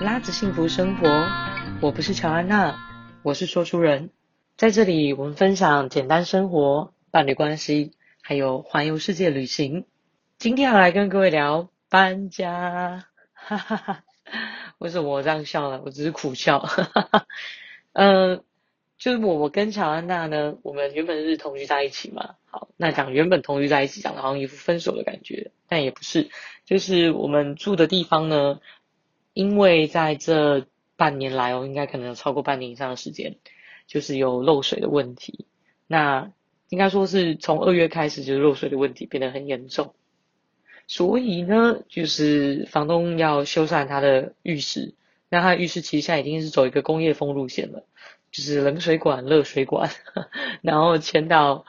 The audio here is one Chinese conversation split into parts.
拉子幸福生活，我不是乔安娜，我是说书人。在这里，我们分享简单生活、伴侣关系，还有环游世界旅行。今天要来跟各位聊搬家，哈哈哈。为什么我这样笑呢？我只是苦笑，哈哈哈。嗯，就是我，我跟乔安娜呢，我们原本是同居在一起嘛。好，那讲原本同居在一起，讲的好像一副分手的感觉，但也不是，就是我们住的地方呢。因为在这半年来哦，应该可能有超过半年以上的时间，就是有漏水的问题。那应该说是从二月开始，就是漏水的问题变得很严重。所以呢，就是房东要修缮他的浴室，那他的浴室其实现在已经是走一个工业风路线了，就是冷水管、热水管，然后迁到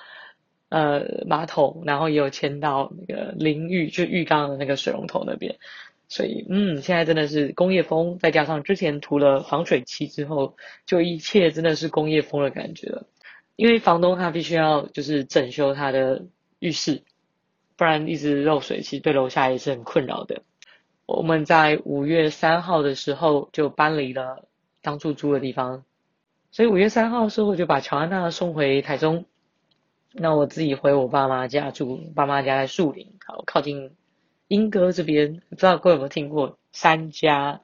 呃马桶，然后也有迁到那个淋浴，就浴缸的那个水龙头那边。所以，嗯，现在真的是工业风，再加上之前涂了防水漆之后，就一切真的是工业风的感觉了。因为房东他必须要就是整修他的浴室，不然一直漏水，其实对楼下也是很困扰的。我们在五月三号的时候就搬离了当初租的地方，所以五月三号的时候我就把乔安娜送回台中，那我自己回我爸妈家住，爸妈家在树林，好靠近。英歌这边，不知道各位有没有听过三家，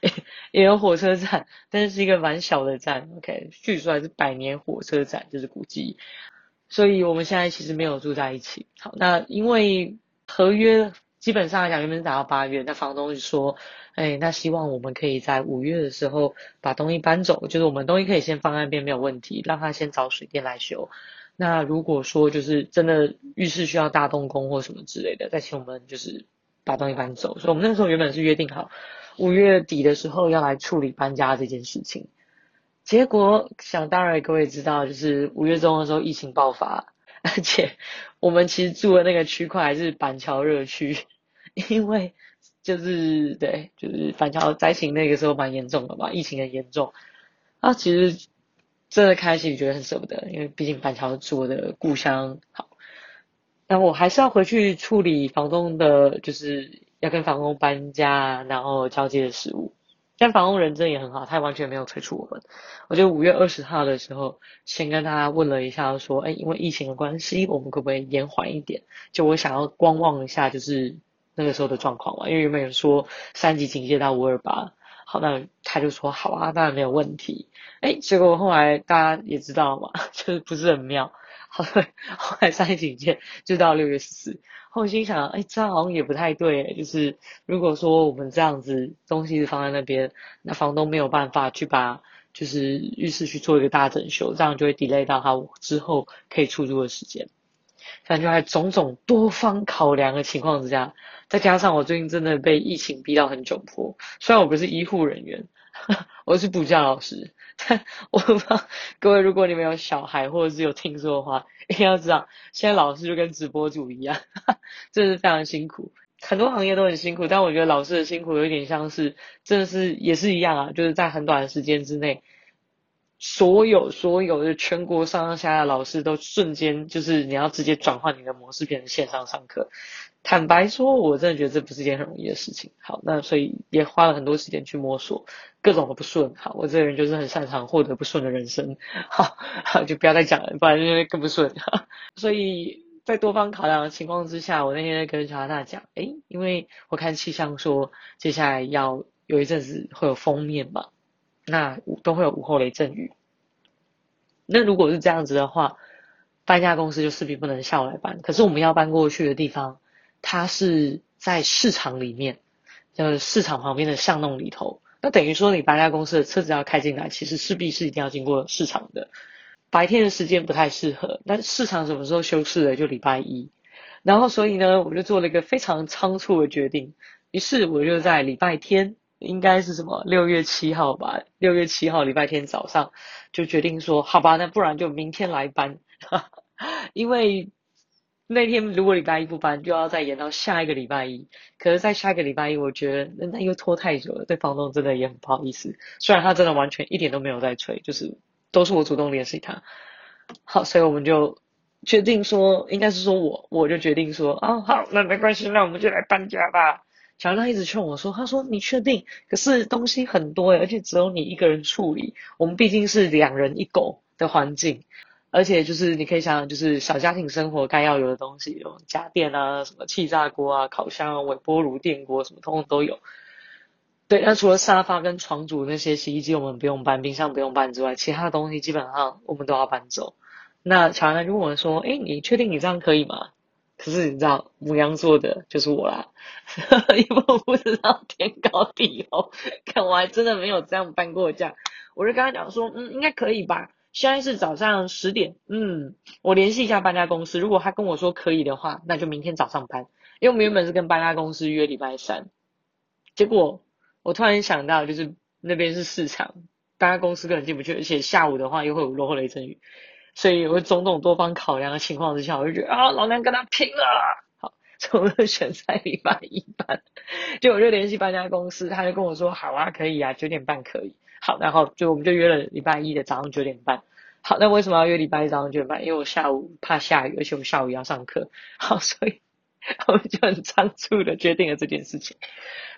也有火车站，但是是一个蛮小的站。OK，据说还是百年火车站，就是古迹。所以我们现在其实没有住在一起。好，那因为合约基本上来讲原本是打到八月，那房东就说，哎，那希望我们可以在五月的时候把东西搬走，就是我们东西可以先放在那边没有问题，让他先找水电来修。那如果说就是真的浴室需要大动工或什么之类的，再请我们就是把东西搬走。所以我们那时候原本是约定好五月底的时候要来处理搬家这件事情。结果想当然各位知道，就是五月中的时候疫情爆发，而且我们其实住的那个区块还是板桥热区，因为就是对，就是板桥灾情那个时候蛮严重的嘛，疫情很严重。啊，其实。真的开心，觉得很舍不得，因为毕竟板桥是我的故乡。好，那我还是要回去处理房东的，就是要跟房东搬家，然后交接的事务。但房东人真的也很好，他完全没有催促我们。我就五月二十号的时候，先跟他问了一下，说，哎，因为疫情的关系，我们可不可以延缓一点？就我想要观望一下，就是那个时候的状况嘛。因为原本说三级警戒到五二八。好，那他就说好啊，当然没有问题。哎，结果后来大家也知道嘛，就是不是很妙。后来后来三警戒就到六月十四。后心想，哎，这样好像也不太对。就是如果说我们这样子东西是放在那边，那房东没有办法去把就是浴室去做一个大整修，这样就会 delay 到他之后可以出租的时间。反正就在种种多方考量的情况之下。再加上我最近真的被疫情逼到很窘迫，虽然我不是医护人员，我是补教老师，但我不知道各位，如果你们有小孩或者是有听说的话，一定要知道，现在老师就跟直播主一样，真的是非常辛苦。很多行业都很辛苦，但我觉得老师的辛苦有一点像是，真的是也是一样啊，就是在很短的时间之内。所有所有的全国上上下下老师都瞬间就是你要直接转换你的模式变成线上上课。坦白说，我真的觉得这不是一件很容易的事情。好，那所以也花了很多时间去摸索各种的不顺。好，我这个人就是很擅长获得不顺的人生。好，好，就不要再讲了，不然就会更不顺。所以在多方考量的情况之下，我那天跟乔安娜讲，哎，因为我看气象说接下来要有一阵子会有封面嘛。那都会有午后雷阵雨。那如果是这样子的话，搬家公司就势必不能下午来搬。可是我们要搬过去的地方，它是在市场里面，就是市场旁边的巷弄里头。那等于说，你搬家公司的车子要开进来，其实势必是一定要经过市场的。白天的时间不太适合。那市场什么时候休市的？就礼拜一。然后所以呢，我就做了一个非常仓促的决定。于是我就在礼拜天。应该是什么六月七号吧？六月七号礼拜天早上就决定说，好吧，那不然就明天来搬，因为那天如果礼拜一不搬，就要再延到下一个礼拜一。可是，在下一个礼拜一，我觉得那又拖太久了，对房东真的也很不好意思。虽然他真的完全一点都没有在催，就是都是我主动联系他。好，所以我们就决定说，应该是说我我就决定说，啊、哦，好，那没关系，那我们就来搬家吧。小安一直劝我说：“他说你确定？可是东西很多，而且只有你一个人处理。我们毕竟是两人一狗的环境，而且就是你可以想想，就是小家庭生活该要有的东西，有家电啊，什么气炸锅啊、烤箱啊、微波炉、电锅什么，通通都有。对，那除了沙发跟床组那些洗衣机我们不用搬，冰箱不用搬之外，其他的东西基本上我们都要搬走。那小安娜就问我说：“诶，你确定你这样可以吗？”可是你知道，牡羊座的就是我啦，因为我不知道天高地厚，看我还真的没有这样搬过家。我就跟他讲说，嗯，应该可以吧。现在是早上十点，嗯，我联系一下搬家公司，如果他跟我说可以的话，那就明天早上搬。因为我们原本是跟搬家公司约礼拜三，结果我突然想到，就是那边是市场，搬家公司根本进不去，而且下午的话又会有落后雷阵雨。所以，我种种多方考量的情况之下，我就觉得啊，老娘跟他拼了！好，所以我就选在礼拜一搬。就我就联系搬家公司，他就跟我说，好啊，可以啊，九点半可以。好，然后就我们就约了礼拜一的早上九点半。好，那为什么要约礼拜一早上九点半？因为我下午怕下雨，而且我下午要上课。好，所以我们就很仓促的决定了这件事情。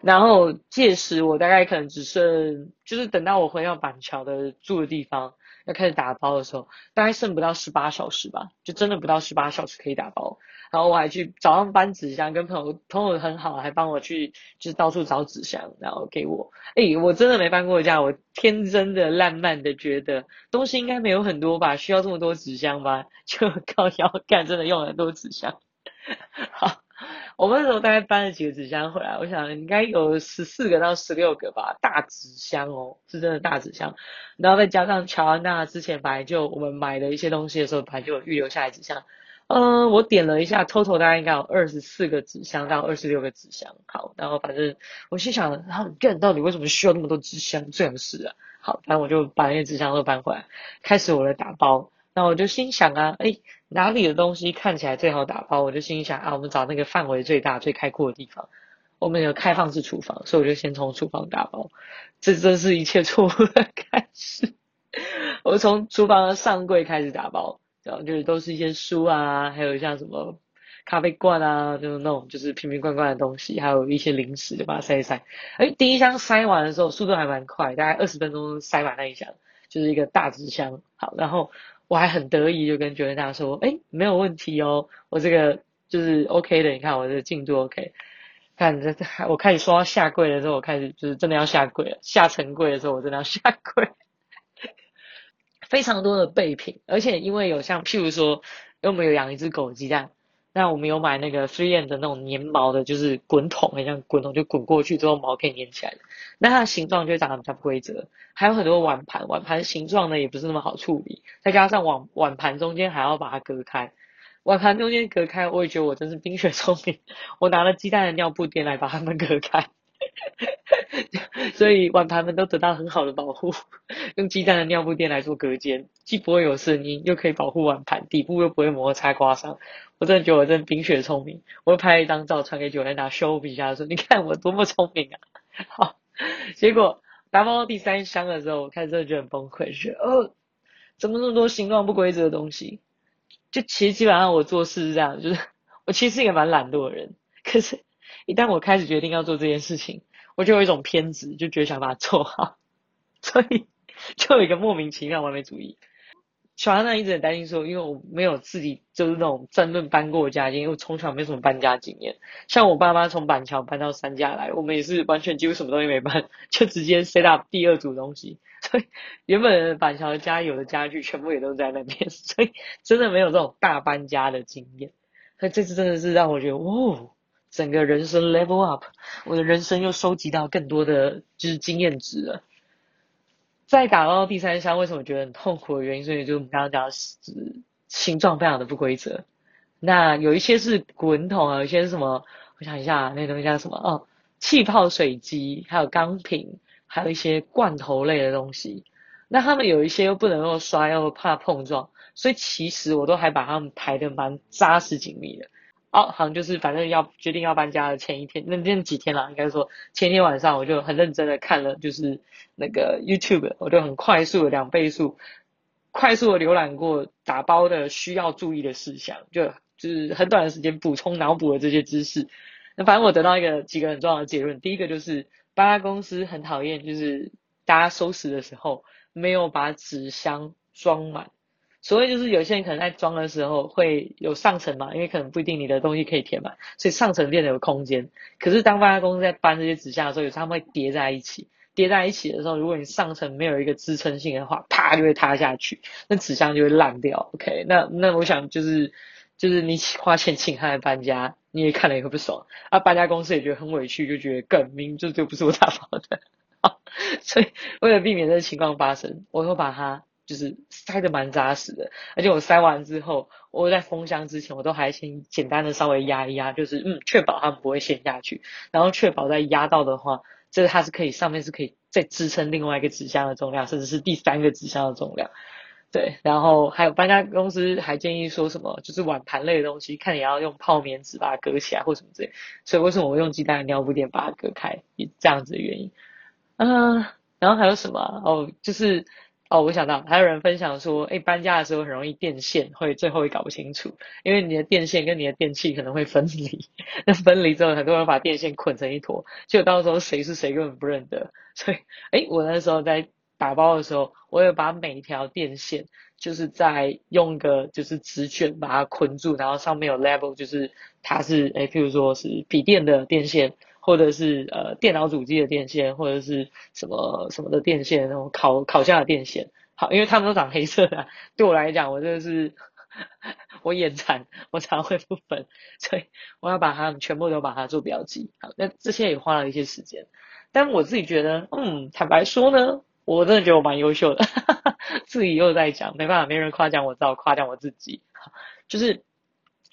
然后届时我大概可能只剩，就是等到我回到板桥的住的地方。要开始打包的时候，大概剩不到十八小时吧，就真的不到十八小时可以打包。然后我还去早上搬纸箱，跟朋友朋友很好，还帮我去就是到处找纸箱，然后给我。诶，我真的没搬过家，我天真的烂漫的觉得东西应该没有很多吧，需要这么多纸箱吧？就靠腰干，真的用了很多纸箱。好。我们那时候大概搬了几个纸箱回来，我想应该有十四个到十六个吧，大纸箱哦，是真的大纸箱。然后再加上乔安娜之前本来就我们买的一些东西的时候，本来就有预留下来纸箱。嗯、我点了一下，total 大概应该有二十四个纸箱到二十六个纸箱。好，然后反正我心想，然后干到底为什么需要那么多纸箱？这样是啊。好，然后我就把那些纸箱都搬回来，开始我的打包。那我就心想啊，哎，哪里的东西看起来最好打包？我就心想啊，我们找那个范围最大、最开阔的地方。我们有开放式厨房，所以我就先从厨房打包。这真是一切错误的开始。我从厨房的上柜开始打包，然后就是都是一些书啊，还有像什么咖啡罐啊，就是那种就是瓶瓶罐罐的东西，还有一些零食，就把它塞一塞。哎，第一箱塞完的时候速度还蛮快，大概二十分钟塞完那一箱，就是一个大纸箱。好，然后。我还很得意，就跟觉得大说：“哎，没有问题哦，我这个就是 OK 的。你看我这个进度 OK。看这，我开始说要下跪的时候，我开始就是真的要下跪了。下成跪的时候，我真的要下跪。非常多的备品，而且因为有像譬如说，因为我们有养一只狗鸡蛋。”那我们有买那个 3M 的那种粘毛的，就是滚筒，很像滚筒，就滚过去之后毛可以粘起来的。那它的形状就长得比较不规则。还有很多碗盘，碗盘形状呢也不是那么好处理，再加上碗碗盘中间还要把它隔开。碗盘中间隔开，我也觉得我真是冰雪聪明，我拿了鸡蛋的尿布垫来把它们隔开。所以碗盘们都得到很好的保护，用鸡蛋的尿布垫来做隔间，既不会有声音，又可以保护碗盘，底部又不会摩擦刮伤。我真的觉得我真的冰雪聪明。我会拍了一张照传给九安娜秀一下，说你看我多么聪明啊！好，结果打包到第三箱的时候，我开始真的觉得很崩溃，觉得哦，怎么那么多形状不规则的东西？就其实基本上我做事是这样，就是 我其实是一个蛮懒惰的人，可是。一旦我开始决定要做这件事情，我就有一种偏执，就觉得想把它做好，所以 就有一个莫名其妙完美主义。小安娜一直很担心说，因为我没有自己就是那种争论搬过家，因为我从小没什么搬家经验。像我爸妈从板桥搬到三家来，我们也是完全几乎什么东西没搬，就直接 set up 第二组东西。所以原本板桥家有的家具全部也都在那边，所以真的没有这种大搬家的经验。所以这次真的是让我觉得，哦。整个人生 level up，我的人生又收集到更多的就是经验值了。再打到第三箱，为什么觉得很痛苦的原因，所以就我们刚刚讲的是形状非常的不规则。那有一些是滚筒啊，有一些是什么？我想一下，那东西叫什么？哦，气泡水机，还有钢瓶，还有一些罐头类的东西。那他们有一些又不能够摔，又怕碰撞，所以其实我都还把它们排得蛮扎实紧密的。哦，好像就是反正要决定要搬家的前一天，那那几天啦，应该说前天晚上我就很认真的看了，就是那个 YouTube，我就很快速的两倍速，快速的浏览过打包的需要注意的事项，就就是很短的时间补充脑补的这些知识，那反正我得到一个几个很重要的结论，第一个就是搬家公司很讨厌，就是大家收拾的时候没有把纸箱装满。所谓就是有些人可能在装的时候会有上层嘛，因为可能不一定你的东西可以填满，所以上层变得有空间。可是当搬家公司在搬这些纸箱的时候，有时候他们会叠在一起，叠在一起的时候，如果你上层没有一个支撑性的话，啪就会塌下去，那纸箱就会烂掉。OK，那那我想就是就是你花钱请他来搬家，你也看了也会不爽，啊，搬家公司也觉得很委屈，就觉得更明就就不是我打包的，所以为了避免这个情况发生，我会把它。就是塞得蛮扎实的，而且我塞完之后，我在封箱之前，我都还先简单的稍微压一压，就是嗯，确保它们不会陷下去，然后确保在压到的话，这个它是可以上面是可以再支撑另外一个纸箱的重量，甚至是第三个纸箱的重量。对，然后还有搬家公司还建议说什么，就是碗盘类的东西，看你要用泡棉纸把它隔起来或什么之类。所以为什么我用鸡蛋的尿布垫把它隔开，也这样子的原因。嗯、然后还有什么？哦，就是。哦，我想到还有人分享说，哎，搬家的时候很容易电线会最后会搞不清楚，因为你的电线跟你的电器可能会分离，那分离之后很多人把电线捆成一坨，就到时候谁是谁根本不认得。所以，哎，我那时候在打包的时候，我有把每一条电线，就是在用个就是纸卷把它捆住，然后上面有 label，就是它是哎，譬如说是笔电的电线。或者是呃电脑主机的电线，或者是什么什么的电线，那种烤烤箱的电线，好，因为他们都长黑色的，对我来讲，我真的是 我眼馋，我常会不分，所以我要把它们全部都把它做标记。好，那这些也花了一些时间，但我自己觉得，嗯，坦白说呢，我真的觉得我蛮优秀的，自己又在讲，没办法，没人夸奖我，只好夸奖我自己。好，就是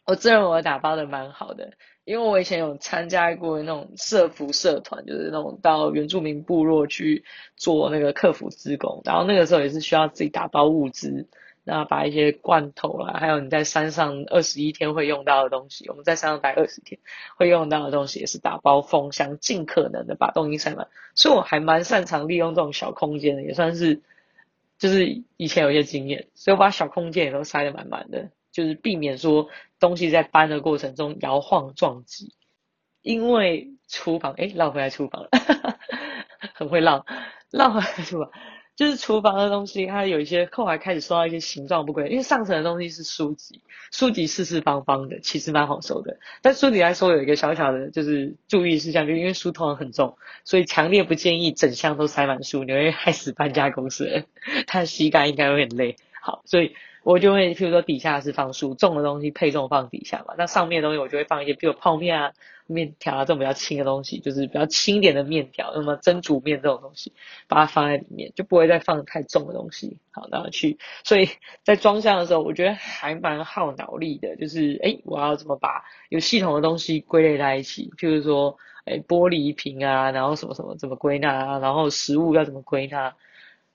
我自认为我打包的蛮好的。因为我以前有参加过那种社服社团，就是那种到原住民部落去做那个客服职工，然后那个时候也是需要自己打包物资，那把一些罐头啦，还有你在山上二十一天会用到的东西，我们在山上待二十天会用到的东西，也是打包封箱，尽可能的把东西塞满，所以我还蛮擅长利用这种小空间的，也算是就是以前有一些经验，所以我把小空间也都塞得满满的。就是避免说东西在搬的过程中摇晃撞击，因为厨房诶绕回来厨房了，很会绕，绕回来厨房，就是厨房的东西，它有一些后来开始收到一些形状不规，因为上层的东西是书籍，书籍四四方方的，其实蛮好收的，但书籍来说有一个小小的就是注意事项，就因为书通常很重，所以强烈不建议整箱都塞满书，你会害死搬家公司人，他的膝盖应该会很累。好，所以。我就会，譬如说底下是放书，重的东西配重放底下嘛。那上面的东西我就会放一些，比如泡面啊、面条啊这种比较轻的东西，就是比较轻点的面条，那么蒸煮面这种东西，把它放在里面，就不会再放太重的东西。好，然后去，所以在装箱的时候，我觉得还蛮耗脑力的，就是哎，我要怎么把有系统的东西归类在一起？譬如说，哎，玻璃瓶啊，然后什么什么怎么归纳啊，然后食物要怎么归纳？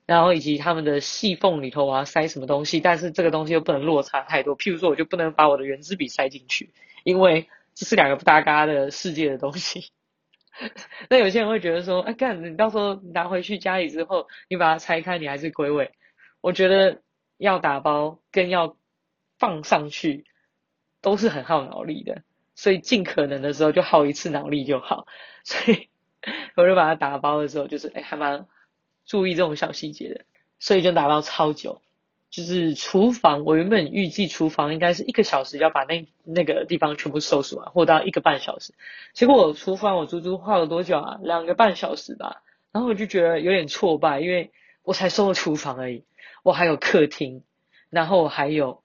然后以及他们的细缝里头我要塞什么东西，但是这个东西又不能落差太多。譬如说，我就不能把我的原子笔塞进去，因为这是两个不搭嘎的世界的东西。那有些人会觉得说，哎，干，你到时候拿回去家里之后，你把它拆开，你还是归位。我觉得要打包跟要放上去都是很耗脑力的，所以尽可能的时候就耗一次脑力就好。所以 我就把它打包的时候，就是哎，还蛮。注意这种小细节的，所以就打包超久。就是厨房，我原本预计厨房应该是一个小时要把那那个地方全部收拾完，或到一个半小时。结果我厨房我足足花了多久啊？两个半小时吧。然后我就觉得有点挫败，因为我才收了厨房而已，我还有客厅，然后还有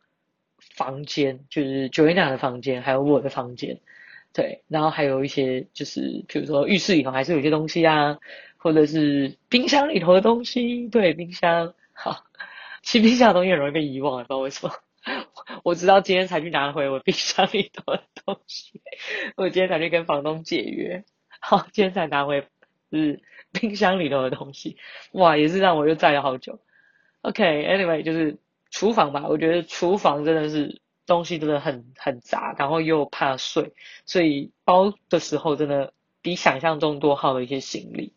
房间，就是 Joanna 的房间，还有我的房间，对，然后还有一些就是比如说浴室里头还是有些东西啊。或者是冰箱里头的东西，对，冰箱 好，其实冰箱的东西很容易被遗忘，不知道为什么。我直到今天才去拿回我冰箱里头的东西，我今天才去跟房东解约，好，今天才拿回是冰箱里头的东西，哇，也是让我又载了好久。OK，Anyway，就是厨房吧，我觉得厨房真的是东西真的很很杂，然后又怕碎，所以包的时候真的比想象中多耗了一些行李。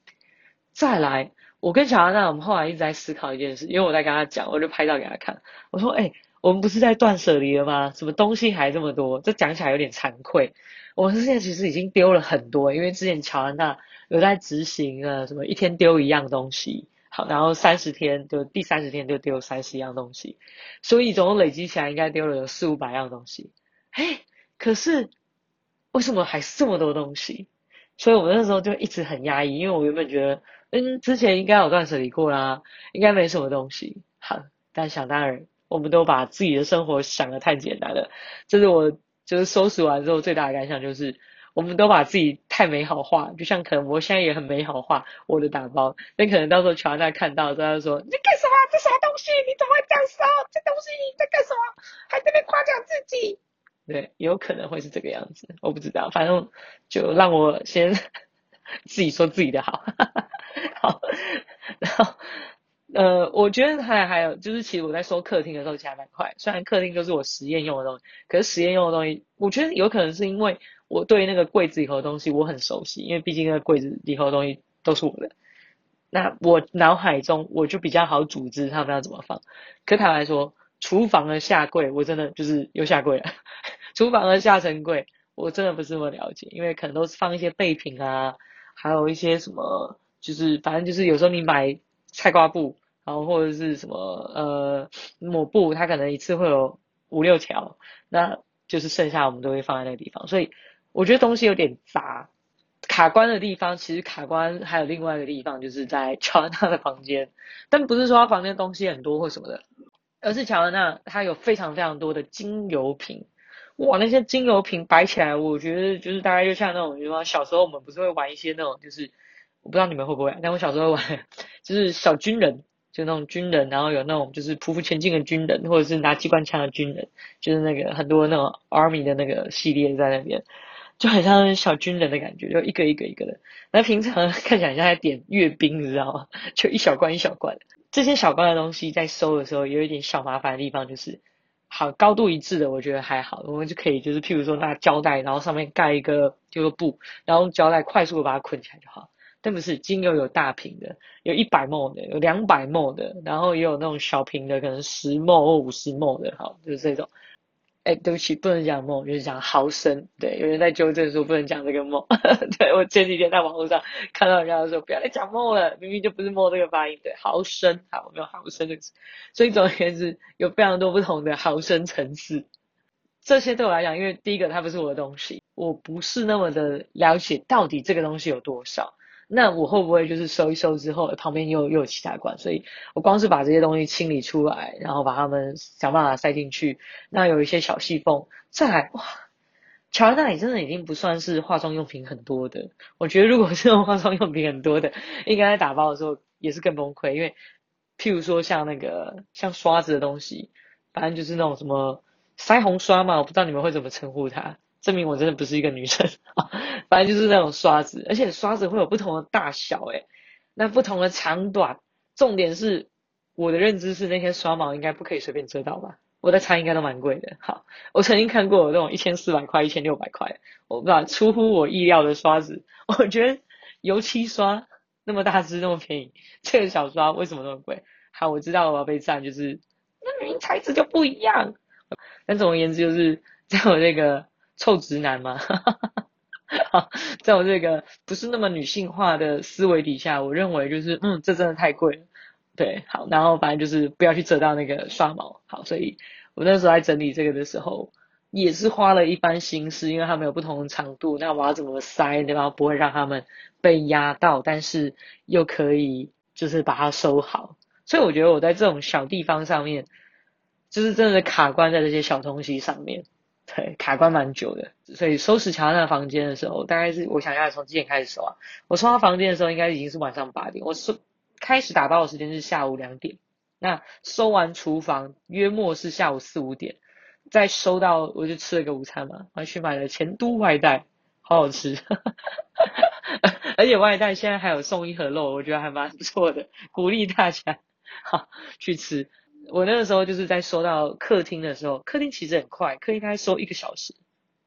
再来，我跟乔安娜，我们后来一直在思考一件事，因为我在跟他讲，我就拍照给他看。我说：“哎、我们不是在断舍离了吗？什么东西还这么多？这讲起来有点惭愧。我们现在其实已经丢了很多，因为之前乔安娜有在执行了什么一天丢一样东西，好，然后三十天就第三十天就丢三十样东西，所以总共累积起来应该丢了有四五百样东西。哎，可是为什么还是这么多东西？所以我那时候就一直很压抑，因为我原本觉得，嗯，之前应该有断舍离过啦，应该没什么东西。好，但想当然。我们都把自己的生活想得太简单了，这是我就是收拾完之后最大的感想，就是我们都把自己太美好化，就像可能我现在也很美好化我的打包，那可能到时候乔安娜看到之后，他说你在干什么？这什么东西？你怎么会这样收？这东西你在干什么？还在那夸奖自己？对，有可能会是这个样子，我不知道，反正就让我先自己说自己的好，好，然后。呃，我觉得还还有就是，其实我在说客厅的时候其实还蛮快。虽然客厅就是我实验用的东西，可是实验用的东西，我觉得有可能是因为我对那个柜子里头的东西我很熟悉，因为毕竟那个柜子里头的东西都是我的。那我脑海中我就比较好组织他们要怎么放。可坦白说，厨房的下柜我真的就是又下柜了。厨房的下层柜我真的不是那么了解，因为可能都是放一些备品啊，还有一些什么，就是反正就是有时候你买菜瓜布。然后或者是什么呃抹布，它可能一次会有五六条，那就是剩下我们都会放在那个地方。所以我觉得东西有点杂，卡关的地方其实卡关还有另外一个地方，就是在乔安娜的房间。但不是说他房间东西很多或什么的，而是乔安娜她有非常非常多的精油瓶。哇，那些精油瓶摆起来，我觉得就是大概就像那种，比如说小时候我们不是会玩一些那种，就是我不知道你们会不会，但我小时候玩就是小军人。就那种军人，然后有那种就是匍匐前进的军人，或者是拿机关枪的军人，就是那个很多那种 army 的那个系列在那边，就很像小军人的感觉，就一个一个一个的。那平常 看起来像在点阅兵，你知道吗？就一小罐一小罐。这些小罐的东西在收的时候，有一点小麻烦的地方就是，好高度一致的，我觉得还好，我们就可以就是譬如说拿胶带，然后上面盖一个就是布，然后用胶带快速的把它捆起来就好。但不是精油有大瓶的，有一百 ml 的，有两百 ml 的，然后也有那种小瓶的，可能十 ml 或五十 ml 的，好，就是这种。哎，对不起，不能讲梦就是讲毫升。对，有人在纠正说不能讲这个 ml。对，我前几天在网络上看到人家说不要再讲梦了，明明就不是梦这个发音。对，毫升，好，没有毫升这个词。所以总而言之，有非常多不同的毫升层次。这些对我来讲，因为第一个它不是我的东西，我不是那么的了解到底这个东西有多少。那我会不会就是收一收之后，旁边又又有其他罐？所以我光是把这些东西清理出来，然后把它们想办法塞进去，那有一些小细缝。再来，哇，乔安娜里真的已经不算是化妆用品很多的。我觉得如果是用化妆用品很多的，应该在打包的时候也是更崩溃，因为譬如说像那个像刷子的东西，反正就是那种什么腮红刷嘛，我不知道你们会怎么称呼它。证明我真的不是一个女生啊，反正就是那种刷子，而且刷子会有不同的大小，诶，那不同的长短，重点是我的认知是那些刷毛应该不可以随便遮到吧？我在猜应该都蛮贵的。好，我曾经看过有那种一千四百块、一千六百块，我不知道出乎我意料的刷子。我觉得油漆刷那么大支那么便宜，这个小刷为什么那么贵？好，我知道我要被赞，就是那明明材质就不一样。但总而言之，就是在我这个。臭直男吗？好，在我这个不是那么女性化的思维底下，我认为就是，嗯，这真的太贵了。对，好，然后反正就是不要去折到那个刷毛。好，所以我那时候在整理这个的时候，也是花了一番心思，因为它们有不同的长度，那我要怎么塞，对吧？不会让它们被压到，但是又可以就是把它收好。所以我觉得我在这种小地方上面，就是真的卡关在这些小东西上面。对，卡关蛮久的，所以收拾乔安娜房间的时候，大概是我想要从几点开始收啊？我收他房间的时候，应该已经是晚上八点。我收开始打包的时间是下午两点，那收完厨房约莫是下午四五点，再收到我就吃了个午餐嘛，然后去买了前都外带，好好吃，而且外带现在还有送一盒肉，我觉得还蛮不错的，鼓励大家 好去吃。我那个时候就是在收到客厅的时候，客厅其实很快，客厅大概收一个小时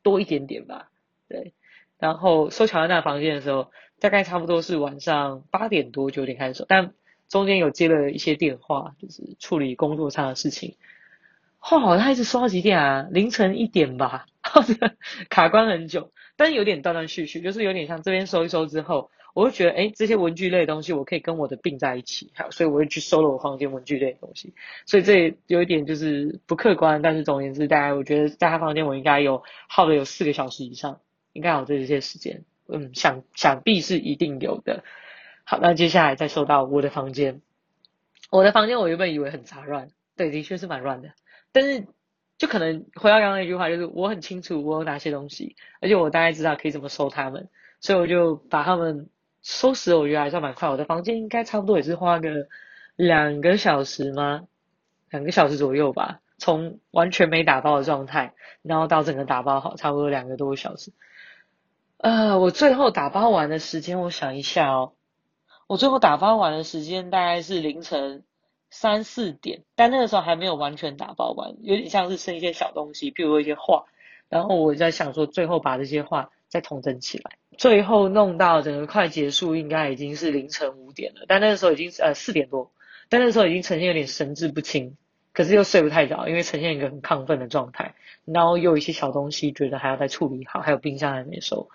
多一点点吧，对。然后收乔安娜房间的时候，大概差不多是晚上八点多九点开始收，但中间有接了一些电话，就是处理工作上的事情。哦，他一直收到几点啊？凌晨一点吧，卡关很久，但是有点断断续续，就是有点像这边收一收之后，我会觉得，哎，这些文具类的东西我可以跟我的并在一起，好，所以我会去收了我房间文具类的东西，所以这有一点就是不客观，但是总而言之，大概我觉得在他房间我应该有耗了有四个小时以上，应该有这些时间，嗯，想想必是一定有的。好，那接下来再说到我的房间，我的房间我原本以为很杂乱，对，的确是蛮乱的。但是，就可能回到刚刚那句话，就是我很清楚我有哪些东西，而且我大概知道可以怎么收他们，所以我就把他们收拾。我觉得还算蛮快，我的房间应该差不多也是花个两个小时吗？两个小时左右吧，从完全没打包的状态，然后到整个打包好，差不多两个多小时。呃，我最后打包完的时间，我想一下哦，我最后打包完的时间大概是凌晨。三四点，但那个时候还没有完全打包完，有点像是剩一些小东西，譬如说一些画。然后我在想说，最后把这些画再统整起来，最后弄到整个快结束，应该已经是凌晨五点了。但那个时候已经呃四点多，但那时候已经呈现有点神志不清，可是又睡不太着，因为呈现一个很亢奋的状态。然后又有一些小东西觉得还要再处理好，还有冰箱还没收。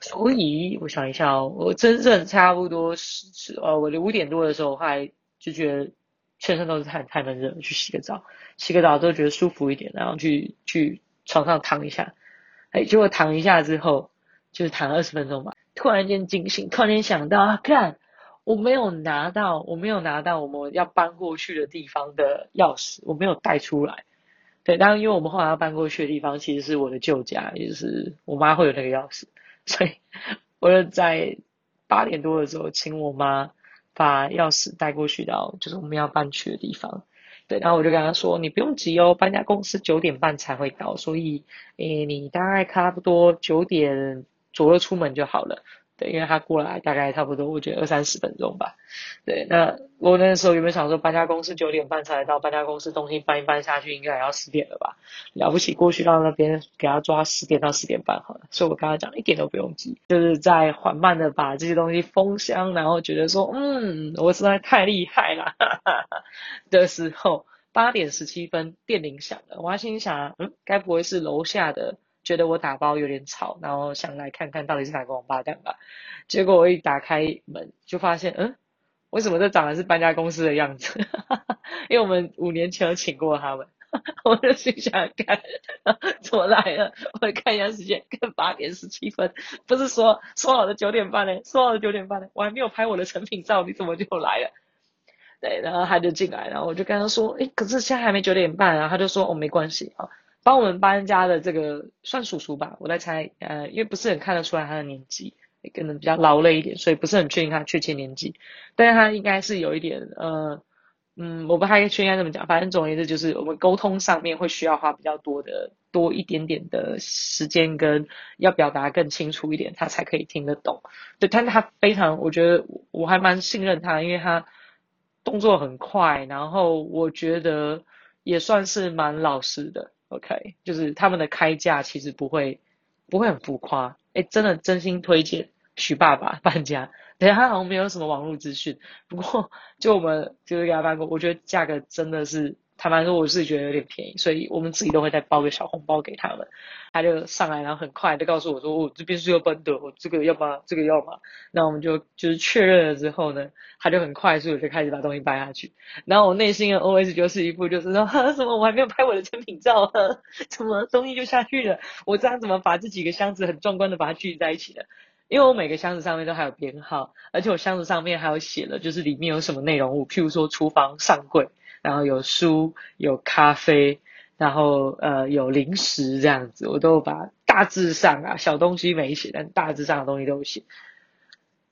所以我想一下哦，我真正差不多是是呃我的五点多的时候还。就觉得全身都是汗，太闷热，去洗个澡，洗个澡都觉得舒服一点，然后去去床上躺一下，哎，结果躺一下之后，就是躺二十分钟吧，突然间惊醒，突然间想到，啊，看我没有拿到，我没有拿到我们要搬过去的地方的钥匙，我没有带出来。对，当然因为我们后来要搬过去的地方其实是我的旧家，也就是我妈会有那个钥匙，所以 我就在八点多的时候请我妈。把钥匙带过去到就是我们要搬去的地方，对，然后我就跟他说，你不用急哦，搬家公司九点半才会到，所以，诶，你大概差不多九点左右出门就好了。对，因为他过来大概差不多，我觉得二三十分钟吧。对，那我那时候有没有想说，搬家公司九点半才到，搬家公司东西搬一搬下去，应该也要十点了吧？了不起，过去到那边给他抓十点到十点半好了。所以我跟他讲，一点都不用急，就是在缓慢的把这些东西封箱，然后觉得说，嗯，我实在太厉害了哈哈哈的时候，八点十七分电铃响了，我还心想，嗯，该不会是楼下的？觉得我打包有点吵，然后想来看看到底是哪个王八蛋吧。结果我一打开门，就发现，嗯，为什么这长得是搬家公司的样子？因为我们五年前有请过他们。我就心想，看怎么来了？我看一下时间，看八点十七分，不是说说好的九点半呢？说好的九点半呢？我还没有拍我的成品照，你怎么就来了？对，然后他就进来，然后我就跟他说，诶，可是现在还没九点半啊。他就说，哦，没关系啊。帮我们搬家的这个算叔叔吧，我在猜，呃，因为不是很看得出来他的年纪，可能比较劳累一点，所以不是很确定他确切年纪，但是他应该是有一点，呃，嗯，我不太确定该怎么讲，反正总而言之就是我们沟通上面会需要花比较多的多一点点的时间跟要表达更清楚一点，他才可以听得懂。对，但是他非常，我觉得我还蛮信任他，因为他动作很快，然后我觉得也算是蛮老实的。OK，就是他们的开价其实不会不会很浮夸，哎，真的真心推荐许爸爸搬家。等下他好像没有什么网络资讯，不过就我们就是给他搬过，我觉得价格真的是。坦白说，我是觉得有点便宜，所以我们自己都会再包个小红包给他们。他就上来，然后很快就告诉我说：“我、哦、这边是要搬的，我这个要吗？这个要吗？”那我们就就是确认了之后呢，他就很快速的就开始把东西搬下去。然后我内心的 OS 就是一副就是说：“哈，什么？我还没有拍我的成品照，呵，怎么东西就下去了？我这样怎么把这几个箱子很壮观的把它聚在一起的？因为我每个箱子上面都还有编号，而且我箱子上面还有写了，就是里面有什么内容物，譬如说厨房上柜。”然后有书，有咖啡，然后呃有零食这样子，我都把大致上啊小东西没写，但大致上的东西都写，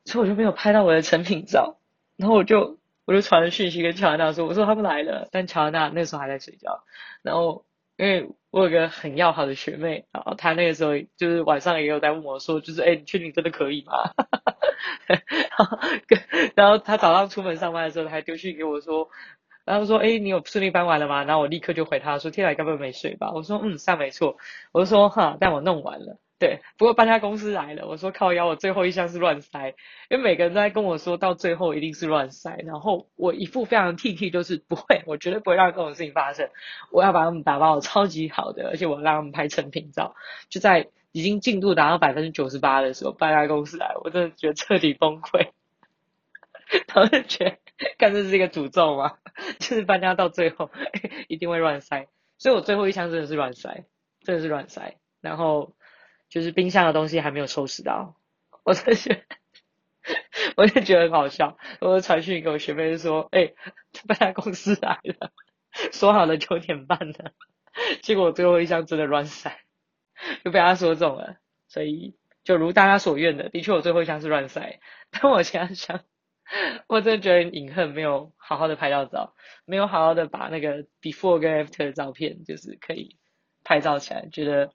所以我就没有拍到我的成品照。然后我就我就传了讯息跟乔安娜说，我说他们来了，但乔安娜那时候还在睡觉。然后因为我有个很要好的学妹，然后她那个时候就是晚上也有在问我说，就是哎，你确定真的可以吗？然后然后她早上出门上班的时候，她还丢讯给我说。然后说，哎，你有顺利搬完了吗？然后我立刻就回他说，天啊，该不会没睡吧？我说，嗯，算没错。我就说，哈，但我弄完了。对，不过搬家公司来了，我说靠腰，我最后一项是乱塞，因为每个人都在跟我说到最后一定是乱塞，然后我一副非常 T T，就是不会，我绝对不会让这种事情发生，我要把他们打包超级好的，而且我让他们拍成品照，就在已经进度达到百分之九十八的时候，搬家公司来，我真的觉得彻底崩溃，然后就觉得，看这是一个诅咒吗？就是搬家到最后 一定会乱塞，所以我最后一箱真的是乱塞，真的是乱塞，然后。就是冰箱的东西还没有收拾到，我就觉得，我就觉得很好笑。我传讯给我学妹说：“哎、欸，搬家公司来了，说好了九点半的，结果我最后一箱真的乱塞，就被他说中了。所以就如大家所愿的，的确我最后一箱是乱塞。但我现在想，我真的觉得隐恨，没有好好的拍到照，没有好好的把那个 before 跟 after 的照片，就是可以拍照起来，觉得。”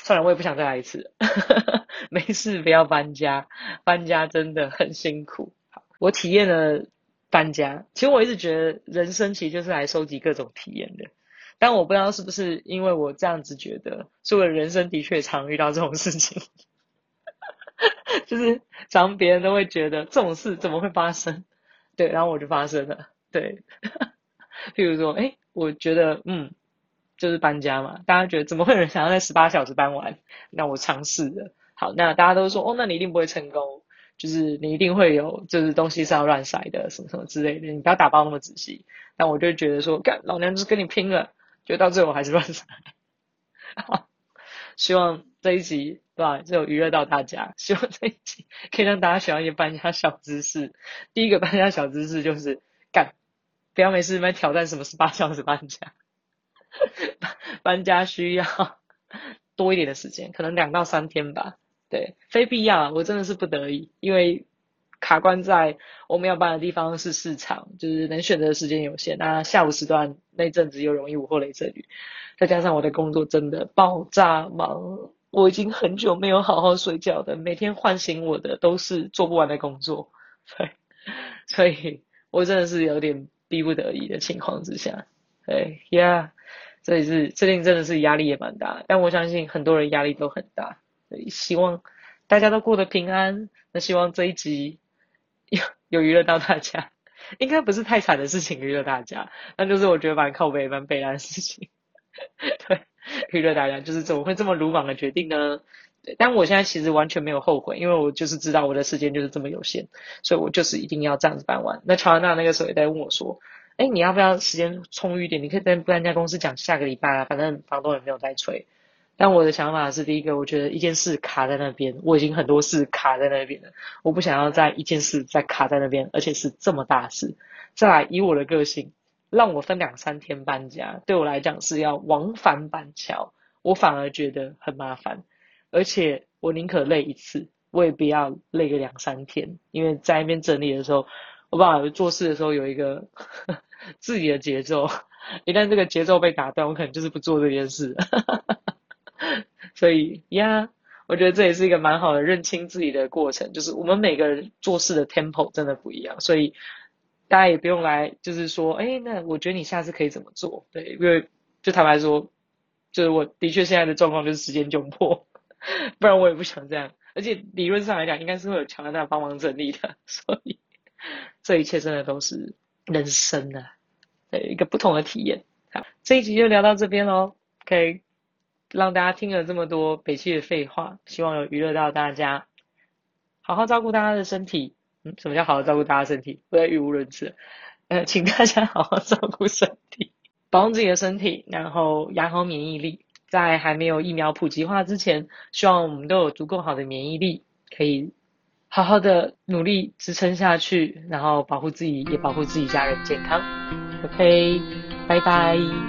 算了，我也不想再来一次。没事，不要搬家，搬家真的很辛苦。我体验了搬家，其实我一直觉得人生其实就是来收集各种体验的。但我不知道是不是因为我这样子觉得，所以我人生的确常遇到这种事情。就是常别人都会觉得这种事怎么会发生？对，然后我就发生了。对，譬如说，哎，我觉得，嗯。就是搬家嘛，大家觉得怎么会有人想要在十八小时搬完？那我尝试了，好，那大家都说哦，那你一定不会成功，就是你一定会有，就是东西是要乱塞的，什么什么之类的，你不要打包那么仔细。那我就觉得说，干，老娘就是跟你拼了，就到最后还是乱塞。好，希望这一集对吧，就有娱乐到大家，希望这一集可以让大家学到一些搬家小知识。第一个搬家小知识就是干，不要没事没挑战什么十八小时搬家。搬家需要多一点的时间，可能两到三天吧。对，非必要，我真的是不得已，因为卡关在我们要搬的地方是市场，就是能选择的时间有限。那下午时段那阵子又容易午后雷阵雨，再加上我的工作真的爆炸忙，我已经很久没有好好睡觉的，每天唤醒我的都是做不完的工作。对，所以我真的是有点逼不得已的情况之下。对，Yeah。这里是最近真的是压力也蛮大，但我相信很多人压力都很大，所以希望大家都过得平安。那希望这一集有有娱乐到大家，应该不是太惨的事情娱乐大家，那就是我觉得蛮靠北蛮悲哀的事情。对，娱乐大家就是怎么会这么鲁莽的决定呢？对，但我现在其实完全没有后悔，因为我就是知道我的时间就是这么有限，所以我就是一定要这样子办完。那乔安娜那个时候也在问我说。哎，你要不要时间充裕一点？你可以跟搬家公司讲下个礼拜啊，反正房东也没有在催。但我的想法是，第一个，我觉得一件事卡在那边，我已经很多事卡在那边了，我不想要再一件事再卡在那边，而且是这么大事。再来，以我的个性，让我分两三天搬家，对我来讲是要往返板桥，我反而觉得很麻烦。而且我宁可累一次，我也不要累个两三天，因为在那边整理的时候，我爸爸做事的时候有一个。自己的节奏，一旦这个节奏被打断，我可能就是不做这件事。所以呀，我觉得这也是一个蛮好的认清自己的过程。就是我们每个人做事的 tempo 真的不一样，所以大家也不用来就是说，哎，那我觉得你下次可以怎么做？对，因为就坦白说，就是我的确现在的状况就是时间窘迫，不然我也不想这样。而且理论上来讲，应该是会有强大帮忙整理的，所以这一切真的都是。人生啊，对，一个不同的体验。好，这一集就聊到这边喽。可以让大家听了这么多北七的废话，希望有娱乐到大家。好好照顾大家的身体。嗯，什么叫好好照顾大家身体？我在语无伦次。呃，请大家好好照顾身体，保护自己的身体，然后养好免疫力。在还没有疫苗普及化之前，希望我们都有足够好的免疫力，可以。好好的努力支撑下去，然后保护自己，也保护自己家人健康。OK，拜拜。